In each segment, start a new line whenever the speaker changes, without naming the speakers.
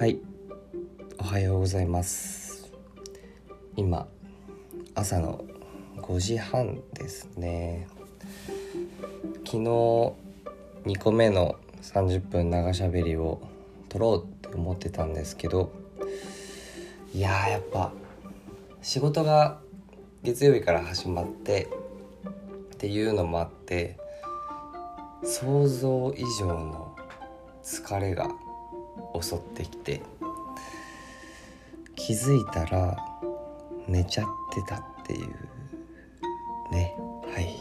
はい。おはようございます。今朝の5時半ですね。昨日2個目の30分長しゃべりを撮ろうって思ってたんですけどいややっぱ仕事が月曜日から始まってっていうのもあって想像以上の疲れが襲ってきて気づいたら寝ちゃってたっていうねはい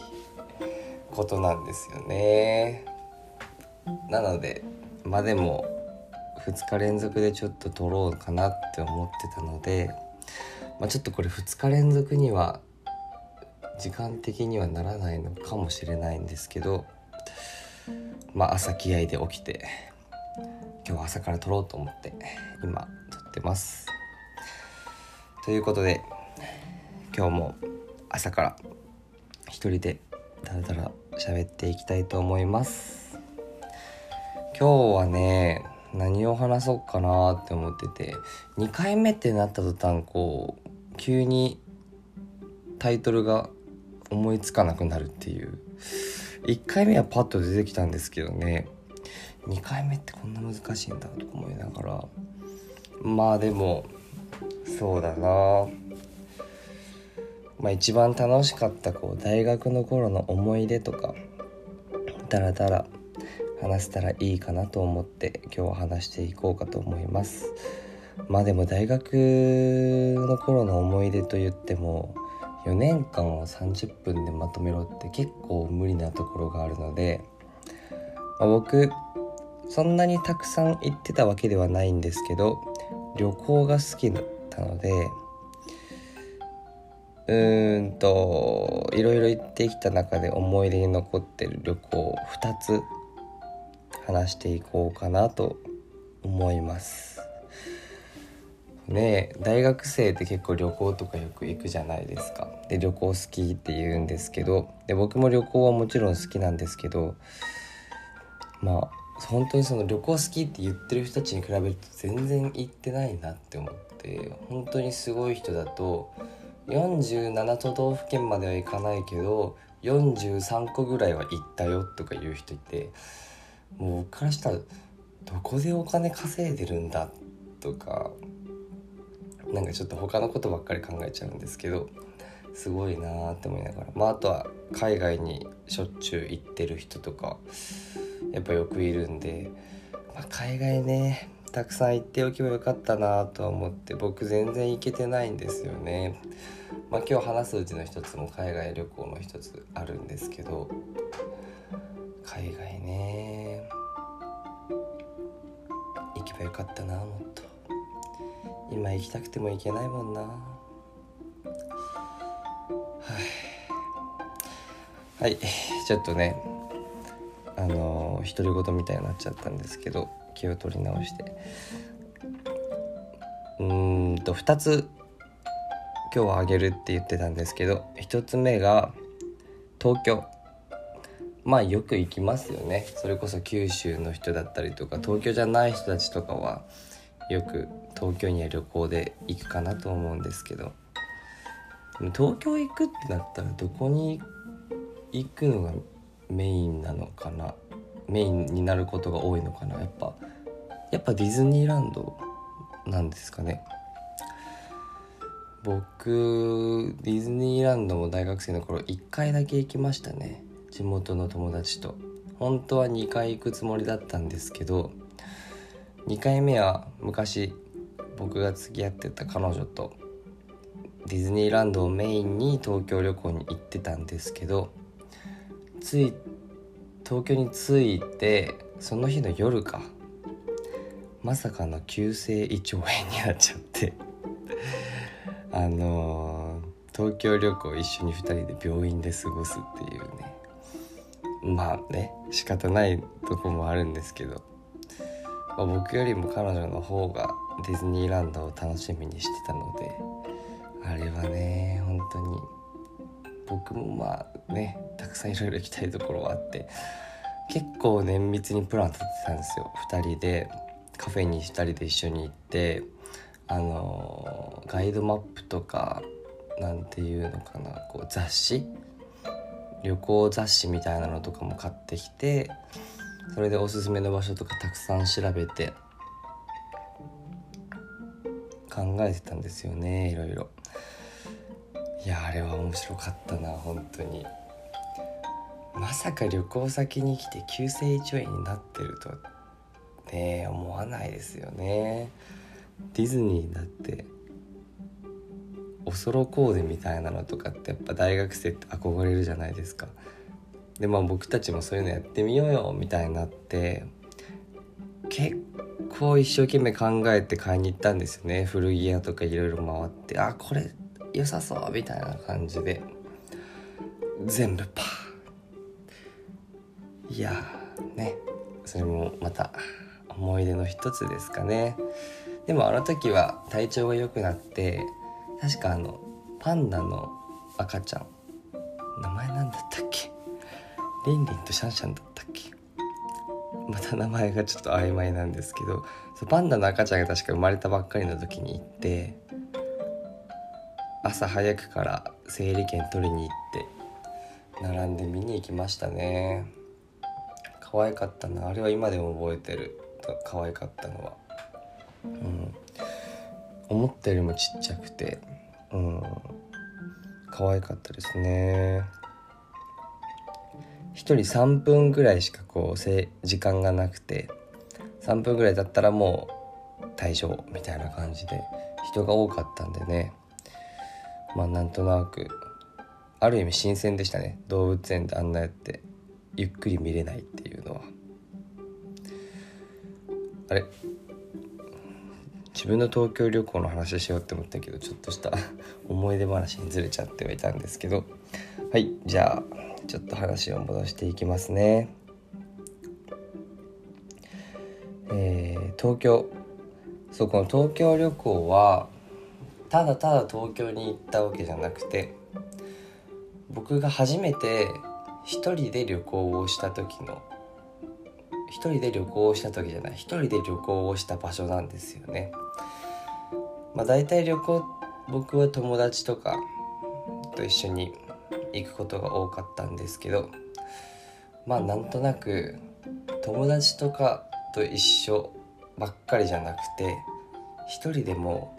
ことなんですよね。なのでまあでも2日連続でちょっと撮ろうかなって思ってたので、まあ、ちょっとこれ2日連続には時間的にはならないのかもしれないんですけどまあ朝気合で起きて今日は朝から撮ろうと思って今撮ってます。ということで今日も朝から一人でだらだら喋っていきたいと思います。今日はね何を話そうかなって思ってて2回目ってなった途端こう急にタイトルが思いつかなくなるっていう。1回目はパッと出てきたんですけどね2回目ってこんな難しいんだとか思いながら。まあでもそうだな。まあ一番楽しかったこう大学の頃の思い出とかだらだら話せたらいいかなと思って今日は話していこうかと思います。まあでも大学の頃の思い出と言っても4年間を30分でまとめろって結構無理なところがあるので、まあ、僕そんなにたくさん行ってたわけではないんですけど旅行が好きだったのでうーんといろいろ行ってきた中で思い出に残ってる旅行を2つ話していこうかなと思います。ね大学生って結構旅行とかよく行くじゃないですか。で旅行好きって言うんですけどで僕も旅行はもちろん好きなんですけどまあ本当にその旅行好きって言ってる人たちに比べると全然行ってないなって思って本当にすごい人だと47都道府県までは行かないけど43個ぐらいは行ったよとか言う人いてもう僕からしたらどこでお金稼いでるんだとかなんかちょっと他のことばっかり考えちゃうんですけどすごいなーって思いながらまああとは海外にしょっちゅう行ってる人とかやっぱよくいるんで、まあ、海外ねたくさん行っておけばよかったなとは思って僕全然行けてないんですよね。まあ、今日話すうちの一つも海外旅行の一つあるんですけど海外ね行けばよかったなもっと。今行きたくても行けないもんな。はい。はい。ちょっとねあの独り言みたいになっちゃったんですけど気を取り直して。うーんと2つ今日はあげるって言ってたんですけど1つ目が東京。まあよく行きますよね。それこそ九州の人だったりとか東京じゃない人たちとかはよく東京には旅行で行くかなと思うんですけど。東京行くってなったらどこに行くのがメインなのかなメインになることが多いのかな。やっぱやっぱディズニーランドなんですかね。僕ディズニーランドも大学生の頃1回だけ行きましたね。地元の友達と。本当は2回行くつもりだったんですけど2回目は昔僕が付き合ってた彼女とディズニーランドをメインに東京旅行に行ってたんですけどつい東京に着いてその日の夜か。まさかの急性胃腸炎になっちゃって。あのー、東京旅行一緒に2人で病院で過ごすっていうね。まあね仕方ないとこもあるんですけど、まあ、僕よりも彼女の方がディズニーランドを楽しみにしてたのであれはね本当に僕もまあねたくさんいろいろ行きたいところはあって結構綿密にプラン立てたんですよ。2人でカフェに2人で一緒に行ってあのガイドマップとかなんていうのかなこう雑誌旅行雑誌みたいなのとかも買ってきてそれでおすすめの場所とかたくさん調べて考えてたんですよねいろいろ。いやあれは面白かったな本当に。まさか旅行先に来て急性胃腸炎になってるとね思わないですよね。ディズニーだっておそろコーデみたいなのとかってやっぱ大学生って憧れるじゃないですか。でまあ僕たちもそういうのやってみようよみたいになって結構一生懸命考えて買いに行ったんですよね。古着屋とかいろいろ回ってあこれ良さそうみたいな感じで全部パー。いやね。それもまた思い出の一つですかね。でもあの時は体調が良くなって確かあのパンダの赤ちゃん。名前なんだったっけ？リンリンとシャンシャンだったっけ？また名前がちょっと曖昧なんですけどパンダの赤ちゃんが確か生まれたばっかりの時に行って朝早くから整理券取りに行って並んで見に行きましたね。可愛かったな。あれは今でも覚えてる。可愛かったのは。うん。思ったよりもちっちゃくて。うん。可愛かったですね。1人3分ぐらいしかこう時間がなくて。3分ぐらいだったらもう退場みたいな感じで。人が多かったんでね。まあなんとなくある意味新鮮でしたね。動物園であんなやってゆっくり見れないっていうのは。あれ？自分の東京旅行の話しようって思ったけどちょっとした 思い出話にずれちゃってはいたんですけど。はいじゃあちょっと話を戻していきますね。えー、東京。そうこの東京旅行はただただ東京に行ったわけじゃなくて僕が初めて一人で旅行をした時の一人で旅行をした時じゃない一人で旅行をした場所なんですよね。まあ、大体旅行僕は友達とかと一緒に行くことが多かったんですけどまあなんとなく友達とかと一緒ばっかりじゃなくて一人でも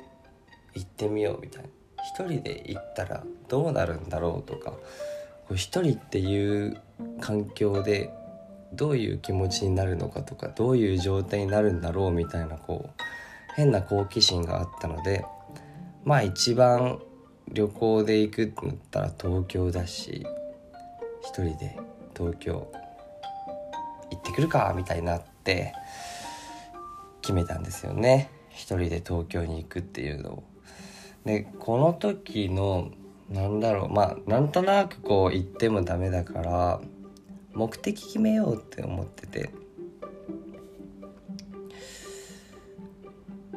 行ってみようみたいな一人で行ったらどうなるんだろうとか一人っていう環境でどういう気持ちになるのかとかどういう状態になるんだろうみたいなこう変な好奇心があったのでまあ一番旅行で行くってなったら東京だし一人で東京行ってくるかみたいになって決めたんですよね一人で東京に行くっていうのを。でこの時のなんだろうまあなんとなくこう行ってもダメだから目的決めようって思ってて。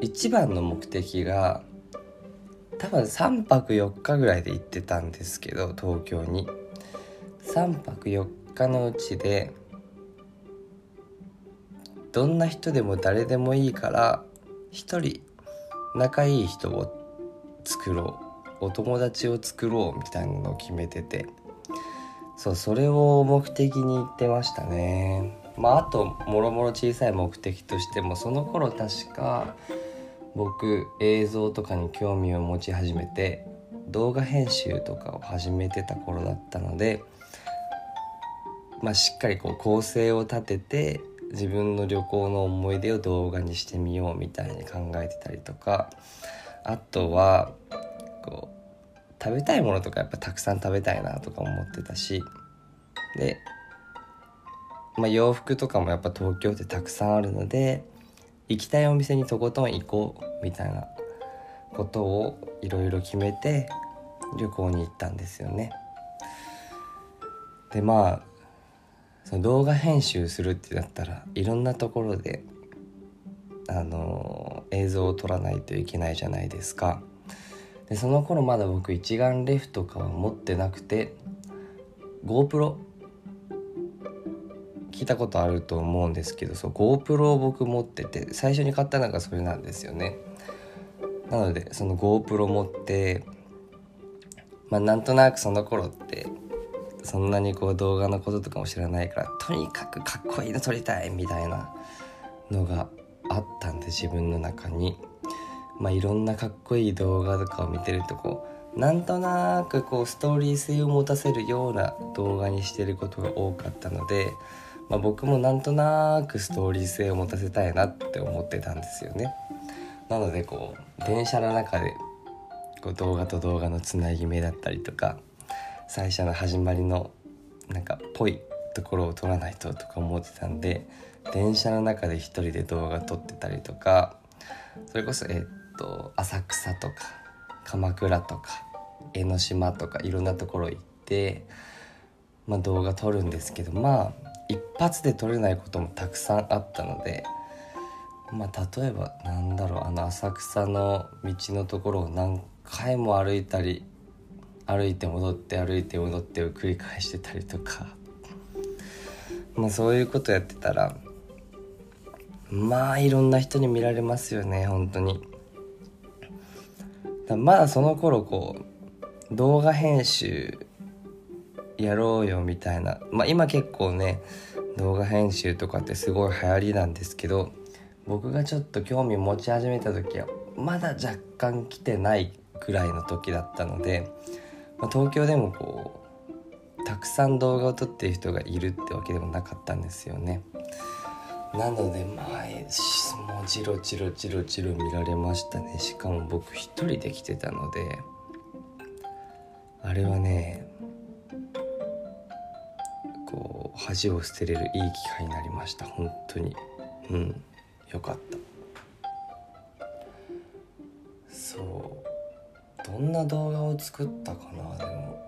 一番の目的が多分3泊4日ぐらいで行ってたんですけど東京に。3泊4日のうちでどんな人でも誰でもいいから一人仲いい人を作ろう。お友達を作ろうみたいなのを決めてて。そうそれを目的に言ってましたね。まああともろもろ小さい目的としてもその頃確か僕映像とかに興味を持ち始めて動画編集とかを始めてた頃だったのでまあしっかりこう構成を立てて自分の旅行の思い出を動画にしてみようみたいに考えてたりとかあとはこう食べたいものとかやっぱたくさん食べたいなとか思ってたしで、まあ、洋服とかもやっぱ東京ってたくさんあるので行きたいお店にとことん行こうみたいなことをいろいろ決めて旅行に行ったんですよね。でまあその動画編集するってなったらいろんなところであの映像を撮らないといけないじゃないですか。でその頃まだ僕一眼レフとかは持ってなくて GoPro 聞いたことあると思うんですけどそう GoPro を僕持ってて最初に買ったのがそれなんですよねなのでその GoPro 持ってまあなんとなくその頃ってそんなにこう動画のこととかも知らないからとにかくかっこいいの撮りたいみたいなのがあったんで自分の中にまあいろんなかっこいい動画とかを見てるとこうなんとなくこうストーリー性を持たせるような動画にしてることが多かったので、まあ、僕もなんとなくストーリー性を持たせたいなって思ってたんですよね。なのでこう電車の中でこう動画と動画のつなぎ目だったりとか最初の始まりのなんかぽいところを撮らないととか思ってたんで電車の中で一人で動画撮ってたりとかそれこそえっと浅草とか鎌倉とか江ノ島とかいろんなところ行って、まあ、動画撮るんですけどまあ一発で撮れないこともたくさんあったので。まあ、例えばなんだろうあの浅草の道のところを何回も歩いたり歩いて戻って歩いて戻ってを繰り返してたりとかまあそういうことやってたらまあいろんな人に見られますよね本当にだまだその頃こう動画編集やろうよみたいなまあ今結構ね動画編集とかってすごい流行りなんですけど僕がちょっと興味持ち始めた時はまだ若干来てないくらいの時だったので、まあ、東京でもこうたくさん動画を撮ってる人がいるってわけでもなかったんですよね。なのでまあもうジロジロジロジロ見られましたね。しかも僕一人で来てたので。あれはねこう恥を捨てれるいい機会になりました。本当に。うん。よかった。そう。どんな動画を作ったかな。でも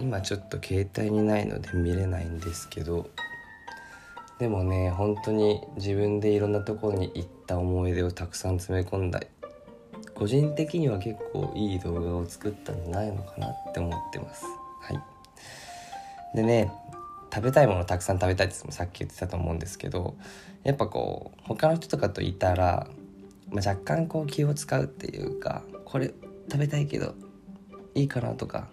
今ちょっと携帯にないので見れないんですけど。でもね本当に自分でいろんなところに行った思い出をたくさん詰め込んだ。個人的には結構いい動画を作ったんじゃないのかなって思ってます。はい。でね食べたいものたくさん食べたいってさっき言ってたと思うんですけどやっぱこう他の人とかといたら、まあ、若干こう気を使うっていうかこれ食べたいけどいいかなとか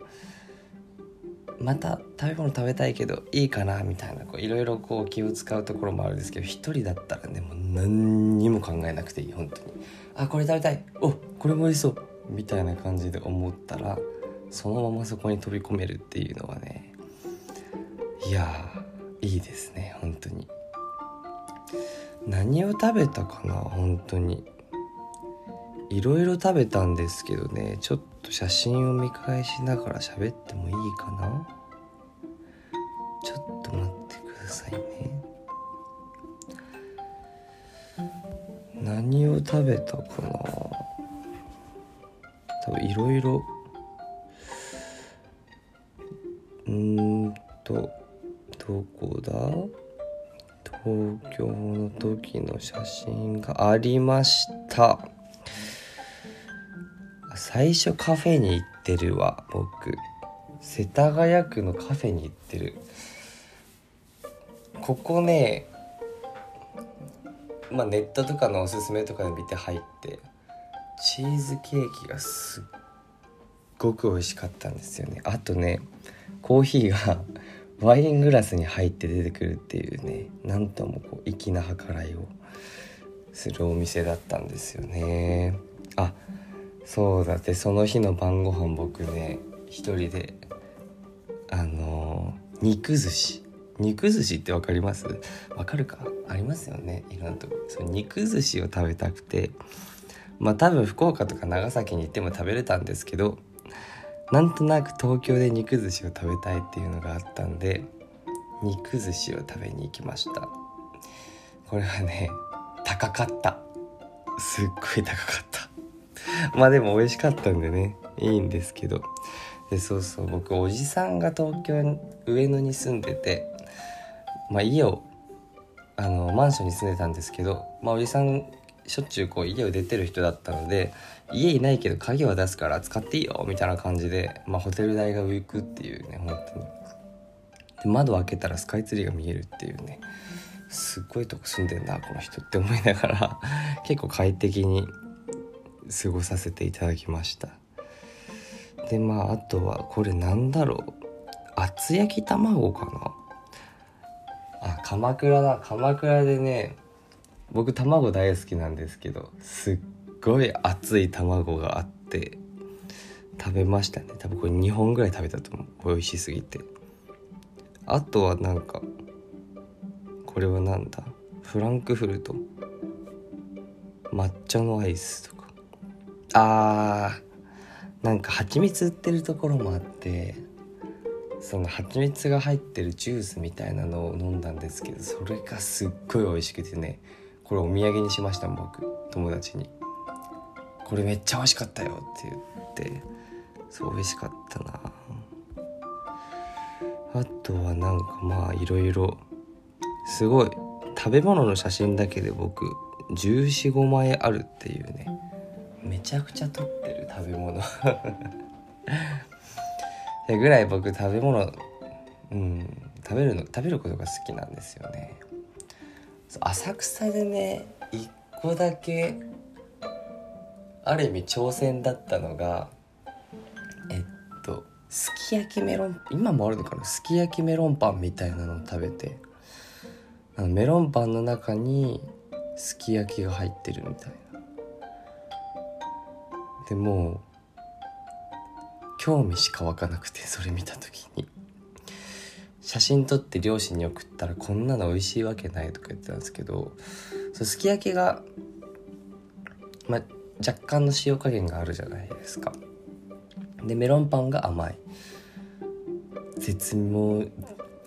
また食べ物食べたいけどいいかなみたいないろいろこう気を使うところもあるんですけど一人だったらねもう何にも考えなくていい本当に。あこれ食べたい。おこれも美味しそう。みたいな感じで思ったらそのままそこに飛び込めるっていうのはねいやいいですね本当に。何を食べたかな本当に。いろいろ食べたんですけどねちょっと写真を見返しながら喋ってもいいかな？ちょっと待ってくださいね。何を食べたかな？多分いろいろ。うんとどこだ？東京の時の写真がありました。最初カフェに行ってるわ僕。世田谷区のカフェに行ってる。ここねまあネットとかのおすすめとかで見て入ってチーズケーキがすっごく美味しかったんですよね。あとねコーヒーが ワイングラスに入って出てくるっていうねなんともこう粋な計らいをするお店だったんですよね。あそうだってその日の晩ご飯僕ね一人であのー、肉寿司。肉寿司って分かります？わかるか？ありますよね。いろんなとこ。そ肉寿司を食べたくて。まあ多分福岡とか長崎に行っても食べれたんですけどなんとなく東京で肉寿司を食べたいっていうのがあったんで肉寿司を食べに行きました。これはね高かった。すっごい高かった。まあでも美味しかったんでねいいんですけど。でそうそう僕おじさんが東京上野に住んでてまあ家をあのマンションに住んでたんですけどまあおじさんしょっちゅうこう家を出てる人だったので家いないけど鍵は出すから使っていいよみたいな感じで、まあ、ホテル代が浮くっていうね本当に。で窓開けたらスカイツリーが見えるっていうね。すっごいとこ住んでんなこの人って思いながら結構快適に過ごさせていただきました。でまああとはこれなんだろう。厚焼き卵かな。あ鎌倉だ。鎌倉でね僕卵大好きなんですけどすっごい熱い卵があって食べましたね。多分これ2本ぐらい食べたと思う。美味しすぎて。あとはなんかこれはなんだ？フランクフルト。抹茶のアイスとあーなんか蜂蜜売ってるところもあってその蜂蜜が入ってるジュースみたいなのを飲んだんですけどそれがすっごい美味しくてねこれお土産にしました僕友達に。これめっちゃ美味しかったよって言ってそう美味しかったな。あとはなんかまあいろいろすごい食べ物の写真だけで僕1415枚あるっていうね。めちゃくちゃ撮ってる食べ物。ぐらい僕食べ物うん食べるの食べることが好きなんですよね。浅草でね一個だけある意味挑戦だったのがえっとすき焼きメロン今もあるのかな？すき焼きメロンパンみたいなのを食べてあのメロンパンの中にすき焼きが入ってるみたいな。でも興味しか湧かなくてそれ見た時に。写真撮って両親に送ったらこんなの美味しいわけないとか言ってたんですけどそうすき焼きが、ま、若干の塩加減があるじゃないですか。でメロンパンが甘い。絶妙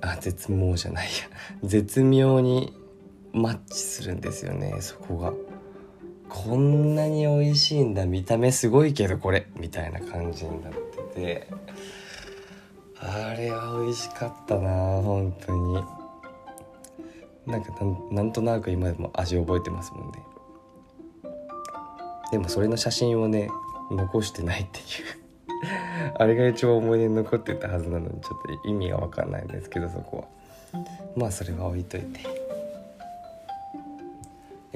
あ絶妙じゃないや。絶妙にマッチするんですよねそこが。こんなに美味しいんだ見た目すごいけどこれ。みたいな感じになってて。あれは美味しかったな本当に。なんかなんとなく今でも味覚えてますもんね。でもそれの写真をね残してないっていう。あれが一番思い出に残ってたはずなのにちょっと意味が分かんないんですけどそこは。まあそれは置いといて。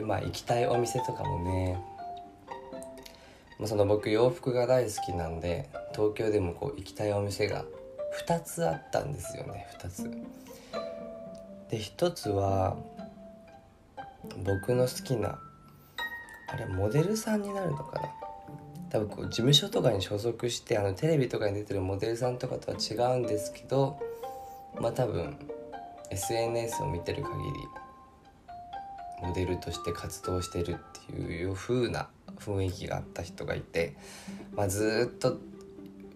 でまあ行きたいお店とかもねその僕洋服が大好きなんで東京でもこう行きたいお店が2つあったんですよね2つ。で1つは僕の好きなあれモデルさんになるのかな？多分こう事務所とかに所属してあのテレビとかに出てるモデルさんとかとは違うんですけどまあ多分 SNS を見てる限りモデルとして活動してるっていう風な雰囲気があった人がいて、まあ、ずっと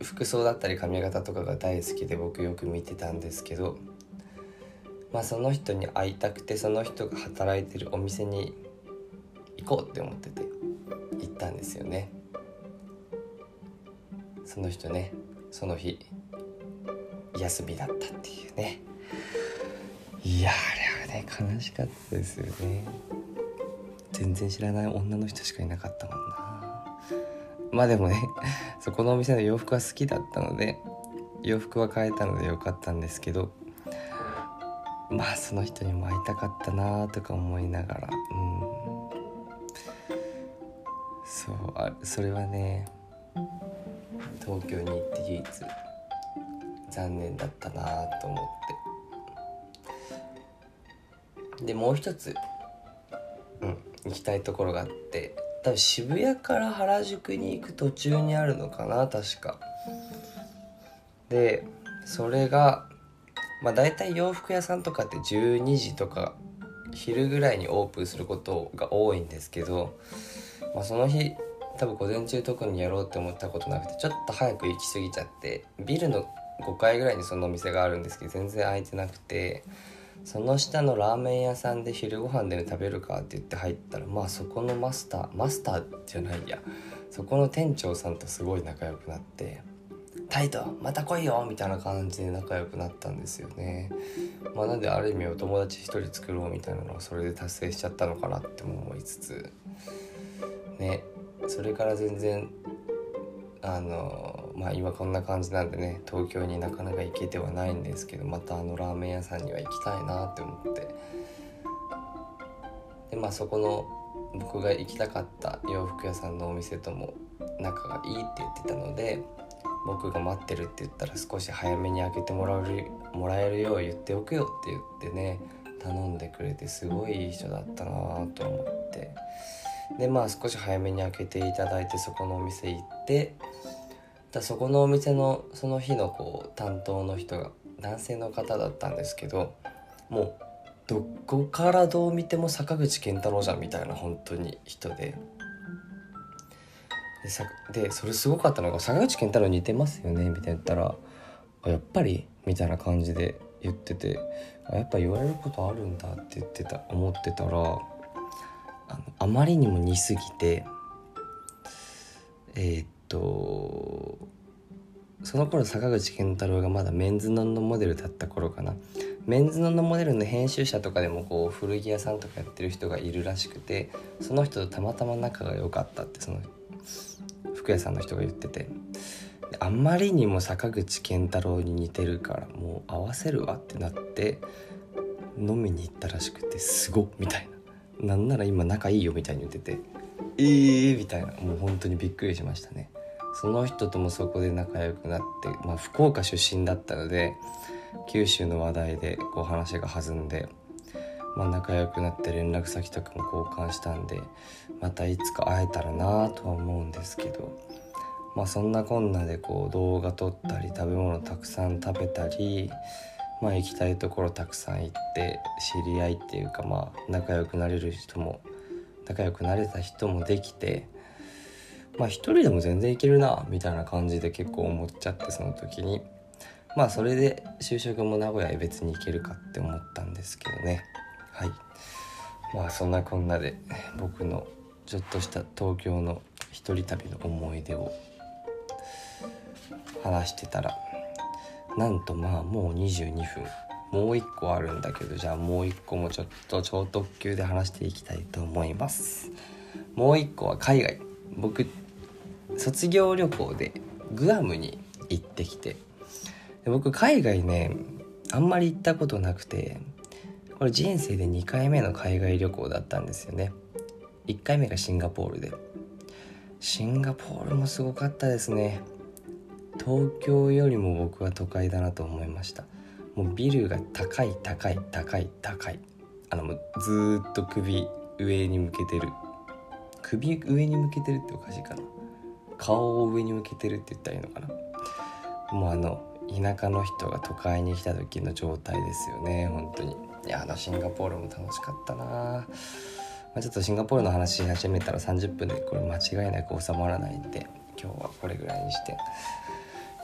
服装だったり髪型とかが大好きで僕よく見てたんですけど、まあ、その人に会いたくてその人が働いてるお店に行こうって思ってて行ったんですよね。その人ねその日休みだったっていうね。いやあれね悲しかったですよね。全然知らない女の人しかいなかったもんな。まあでもね そこのお店の洋服は好きだったので洋服は買えたのでよかったんですけどまあその人にも会いたかったなとか思いながらうん。そうあそれはね東京に行って唯一残念だったなと思って。でもう一つ、うん、行きたいところがあって多分渋谷から原宿に行く途中にあるのかな確か。でそれがまあ大体洋服屋さんとかって12時とか昼ぐらいにオープンすることが多いんですけど、まあ、その日多分午前中特にやろうって思ったことなくてちょっと早く行き過ぎちゃってビルの5階ぐらいにそのお店があるんですけど全然空いてなくてその下のラーメン屋さんで昼ご飯で、ね、食べるかって言って入ったらまあそこのマスターマスターじゃないやそこの店長さんとすごい仲良くなって「タイトまた来いよ!」みたいな感じで仲良くなったんですよね。まあ、なんである意味お友達一人作ろうみたいなのはそれで達成しちゃったのかなっても思いつつねそれから全然あのまあ今こんな感じなんでね東京になかなか行けてはないんですけどまたあのラーメン屋さんには行きたいなって思って。でまあそこの僕が行きたかった洋服屋さんのお店とも仲がいいって言ってたので僕が待ってるって言ったら少し早めに開けてもらえるもらえるよう言っておくよって言ってね頼んでくれてすごいいい人だったなと思って。でまあ少し早めに開けていただいてそこのお店行ってだそこのお店のその日のこう担当の人が男性の方だったんですけどもうどこからどう見ても坂口健太郎じゃんみたいな本当に人ででそれすごかったのが「坂口健太郎似てますよね」みたいな言ったら「やっぱり?」みたいな感じで言っててやっぱ言われることあるんだって言ってた思ってたらあのあまりにも似すぎてえー、っとその頃坂口健太郎がまだメンズノンのモデルだった頃かな。メンズノンのモデルの編集者とかでもこう古着屋さんとかやってる人がいるらしくてその人とたまたま仲が良かったってその服屋さんの人が言ってて。あんまりにも坂口健太郎に似てるからもう合わせるわってなって飲みに行ったらしくてすごっみたいな。なんなら今仲いいよみたいに言っててえーみたいな。もう本当にびっくりしましたね。その人ともそこで仲良くなってまあ福岡出身だったので九州の話題でこう話が弾んで、まあ、仲良くなって連絡先とかも交換したんでまたいつか会えたらなとは思うんですけどまあそんなこんなでこう動画撮ったり食べ物たくさん食べたりまあ行きたいところたくさん行って知り合いっていうかまあ仲良くなれる人も仲良くなれた人もできてまあ一人でも全然いけるなみたいな感じで結構思っちゃってその時に。まあそれで就職も名古屋へ別に行けるかって思ったんですけどね。はい。まあそんなこんなで僕のちょっとした東京の一人旅の思い出を話してたらなんとまあもう22分。もう一個あるんだけどじゃあもう一個もちょっと超特急で話していきたいと思います。もう一個は海外。僕卒業旅行でグアムに行ってきてで僕海外ねあんまり行ったことなくてこれ人生で2回目の海外旅行だったんですよね。1回目がシンガポールで。シンガポールもすごかったですね。東京よりも僕は都会だなと思いました。もうビルが高い高い高い高いあのもうずっと首上に向けてる。首上に向けてるっておかしいかな。顔を上に向けてるって言ったらいいのかな？もうあの田舎の人が都会に来た時の状態ですよね本当に。いやあのシンガポールも楽しかったな。まあ、ちょっとシンガポールの話し始めたら30分でこれ間違いなく収まらないんで今日はこれぐらいにして。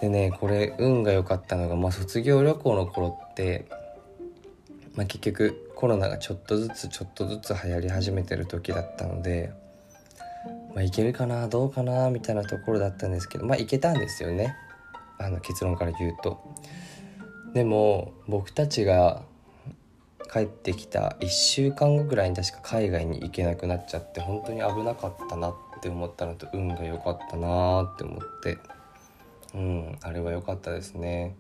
でねこれ運が良かったのが、まあ、卒業旅行の頃って、まあ、結局コロナがちょっとずつちょっとずつ流行り始めてる時だったので、まあ、いけるかなどうかなみたいなところだったんですけどまあいけたんですよね。あの結論から言うと。でも僕たちが帰ってきた1週間後ぐらいに確か海外に行けなくなっちゃって本当に危なかったなって思ったのと運が良かったなって思って。うんあれは良かったですね。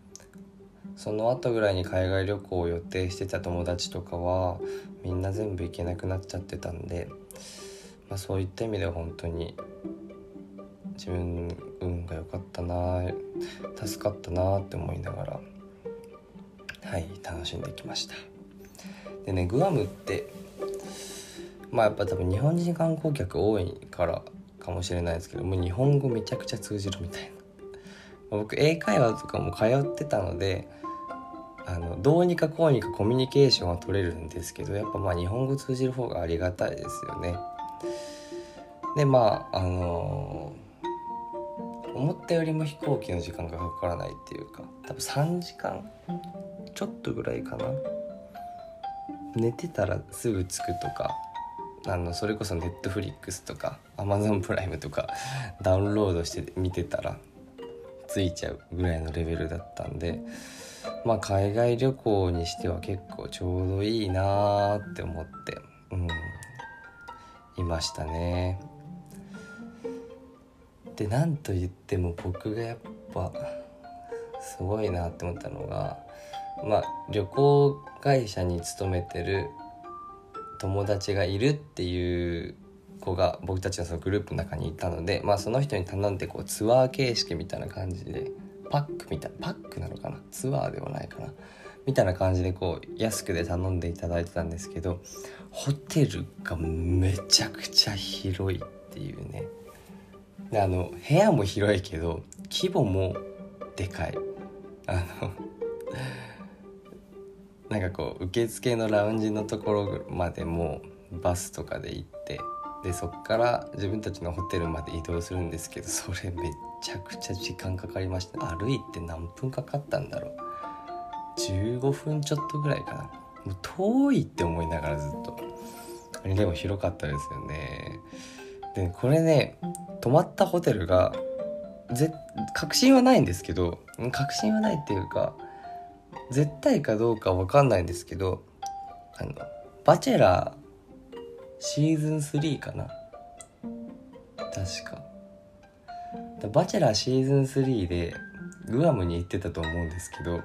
その後ぐらいに海外旅行を予定してた友達とかはみんな全部行けなくなっちゃってたんで、まあ、そういった意味では本当に自分運が良かったな助かったなって思いながらはい楽しんできました。でねグアムってまあやっぱ多分日本人観光客多いからかもしれないですけどもう日本語めちゃくちゃ通じるみたいな。僕英会話とかも通ってたのであのどうにかこうにかコミュニケーションは取れるんですけどやっぱまあ日本語通じる方がありがたいですよね。でまああのー、思ったよりも飛行機の時間がかからないっていうか多分3時間ちょっとぐらいかな寝てたらすぐ着くとかあのそれこそネットフリックスとかアマゾンプライムとかダウンロードして見てたら着いちゃうぐらいのレベルだったんでまあ海外旅行にしては結構ちょうどいいなーって思ってうんいましたね。でなんと言っても僕がやっぱすごいなって思ったのがまあ旅行会社に勤めてる友達がいるっていう子が僕たちのそのグループの中にいたので、まあ、その人に頼んでこうツアー形式みたいな感じでパックみたいパックなのかな？ツアーではないかな？みたいな感じでこう安くで頼んでいただいてたんですけどホテルがめちゃくちゃ広いっていうね。あの部屋も広いけど規模もでかい。あのなんかこう受付のラウンジのところまでもバスとかで行ってでそっから自分たちのホテルまで移動するんですけどそれめっちゃくちゃ時間かかりました。歩いて何分かかったんだろう。15分ちょっとぐらいかな。もう遠いって思いながらずっと。でも広かったですよね。でこれね泊まったホテルがぜ確信はないんですけど確信はないっていうか絶対かどうか分かんないんですけどあのバチェラーシーズン3かな。確か。バチェラーシーズン3でグアムに行ってたと思うんですけど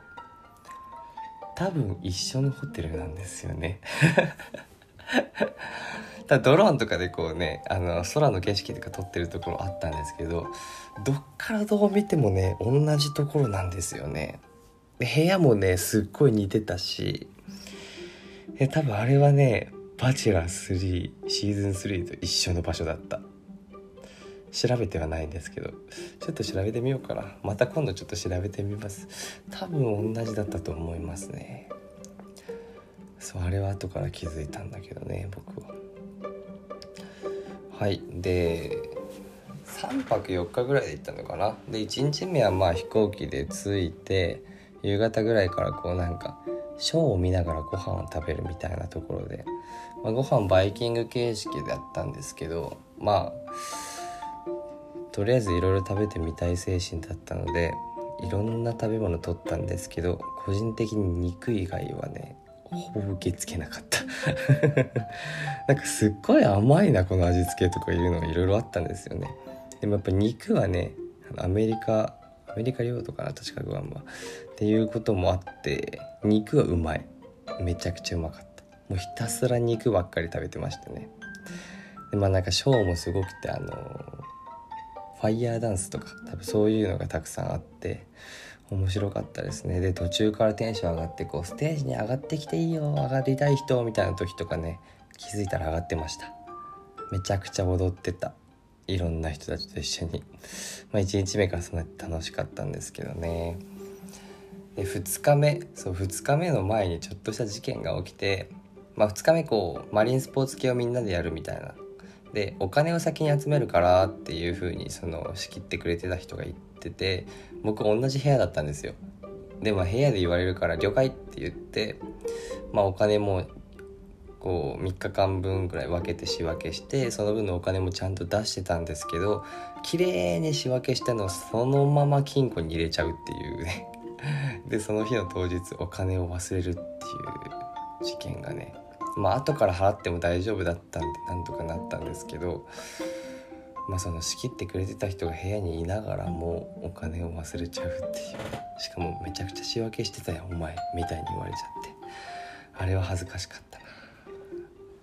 多分一緒のホテルなんですよね。だドローンとかでこうねあの空の景色とか撮ってるところあったんですけどどっからどう見てもね同じところなんですよね。部屋もねすっごい似てたしえ多分あれはね「バチェラー3」シーズン3と一緒の場所だった。調べてはないんですけどちょっと調べてみようかな。また今度ちょっと調べてみます。多分同じだったと思いますね。そうあれは後から気づいたんだけどね僕は。はい。で3泊4日ぐらいで行ったのかな？で1日目はまあ飛行機で着いて夕方ぐらいからこうなんかショーを見ながらご飯を食べるみたいなところで、まあ、ご飯バイキング形式であったんですけどまあとりあえずいろいろ食べてみたい精神だったのでいろんな食べ物取ったんですけど個人的に肉以外はねほぼ受け付けなかった。なんかすっごい甘いなこの味付けとかいうのがいろいろあったんですよね。でもやっぱ肉はねアメリカアメリカ領土かな確かグアムは。っていうこともあって肉はうまい。めちゃくちゃうまかった。もうひたすら肉ばっかり食べてましたね。でまあなんかショーもすごくてあのファイヤーダンスとか多分そういうのがたくさんあって面白かったですね。で途中からテンション上がってこうステージに上がってきていいよ上がりたい人みたいな時とかね気づいたら上がってました。めちゃくちゃ踊ってた。いろんな人たちと一緒に。まあ1日目からそんなに楽しかったんですけどね。で2日目そう2日目の前にちょっとした事件が起きてまあ2日目こうマリンスポーツ系をみんなでやるみたいなでお金を先に集めるからっていう風にその仕切ってくれてた人が言ってて僕同じ部屋だったんですよ。でも部屋で言われるから了解って言ってまあお金もこう3日間分ぐらい分けて仕分けしてその分のお金もちゃんと出してたんですけど綺麗に仕分けしたのをそのまま金庫に入れちゃうっていうね。でその日の当日お金を忘れるっていう事件がねまあ後から払っても大丈夫だったんでなんとかなったんですけどまあその仕切ってくれてた人が部屋にいながらもお金を忘れちゃうっていう。しかもめちゃくちゃ仕分けしてたよお前みたいに言われちゃって。あれは恥ずかしかったな。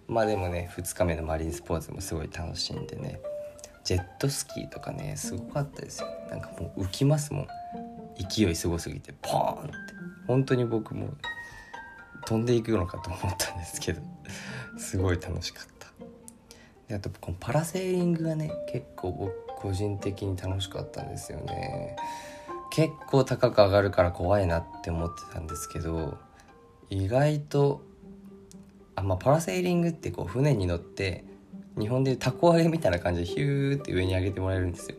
まあでもね2日目のマリンスポーツもすごい楽しんでね。ジェットスキーとかねすごかったですよ。なんかもう浮きますもん。勢いすごすぎてポーンって。本当に僕も飛んでいくのかと思ったんですけどすごい楽しかった。であとこのパラセーリングがね結構僕個人的に楽しかったんですよね。結構高く上がるから怖いなって思ってたんですけど意外とあまあパラセーリングってこう船に乗って日本でいうたこ揚げみたいな感じでヒューって上に上げてもらえるんですよ。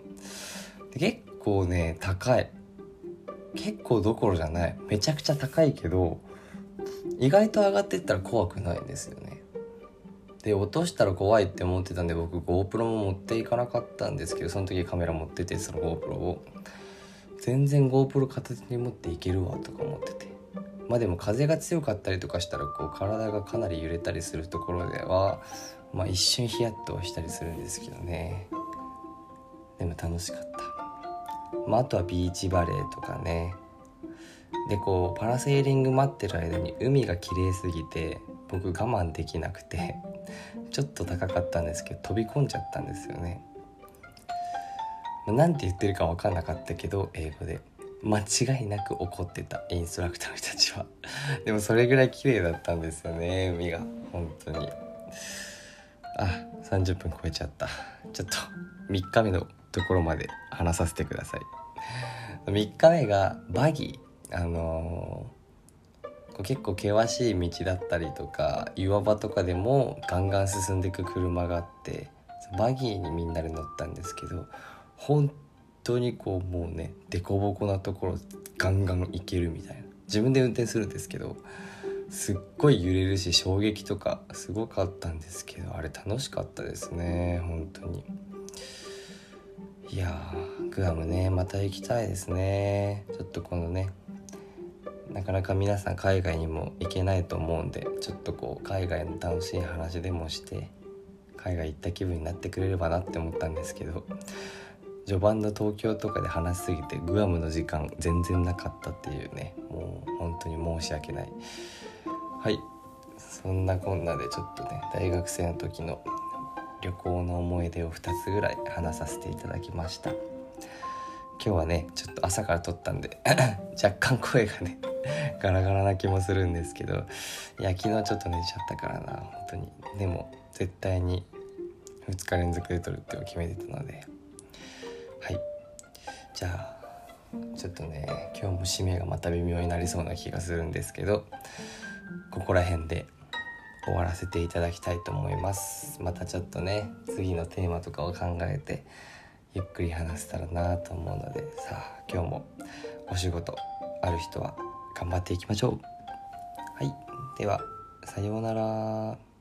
で結構ね高い。結構どころじゃない。めちゃくちゃ高いけど意外と上がってったら怖くないんですよね。で落としたら怖いって思ってたんで僕 GoPro も持っていかなかったんですけどその時カメラ持っててその GoPro を。全然 GoPro 片手に持っていけるわとか思ってて。まあでも風が強かったりとかしたらこう体がかなり揺れたりするところではまあ一瞬ヒヤッとしたりするんですけどね。でも楽しかった。まあ、あとはビーチバレーとかね。でこうパラセーリング待ってる間に海が綺麗すぎて僕我慢できなくて ちょっと高かったんですけど飛び込んじゃったんですよね。何て言ってるか分かんなかったけど英語で。間違いなく怒ってたインストラクターの人たちは。でもそれぐらい綺麗だったんですよね海が。本当に。あ30分超えちゃった。ちょっと3日目のところまで話させてください。3日目がバギー。あのー、結構険しい道だったりとか岩場とかでもガンガン進んでいく車があってバギーにみんなで乗ったんですけど本当にこうもうね凸凹なところガンガン行けるみたいな。自分で運転するんですけどすっごい揺れるし衝撃とかすごかったんですけどあれ楽しかったですね本当に。いやグアムねまた行きたいですね。ちょっとこのねなかなか皆さん海外にも行けないと思うんでちょっとこう海外の楽しい話でもして海外行った気分になってくれればなって思ったんですけど序盤の東京とかで話しすぎてグアムの時間全然なかったっていうねもう本当に申し訳ない。はい。そんなこんなでちょっとね大学生の時の旅行の思い出を2つぐらい話させていただきました。今日はねちょっと朝から撮ったんで 若干声がね ガラガラな気もするんですけどいや昨日ちょっと寝ちゃったからな本当に。でも絶対に2日連続で撮るって決めてたので。はい。じゃあちょっとね今日も締めがまた微妙になりそうな気がするんですけどここら辺で終わらせていただきたいと思います。またちょっとね次のテーマとかを考えてゆっくり話せたらなと思うのでさあ今日もお仕事ある人は頑張っていきましょう。はい。ではさようなら。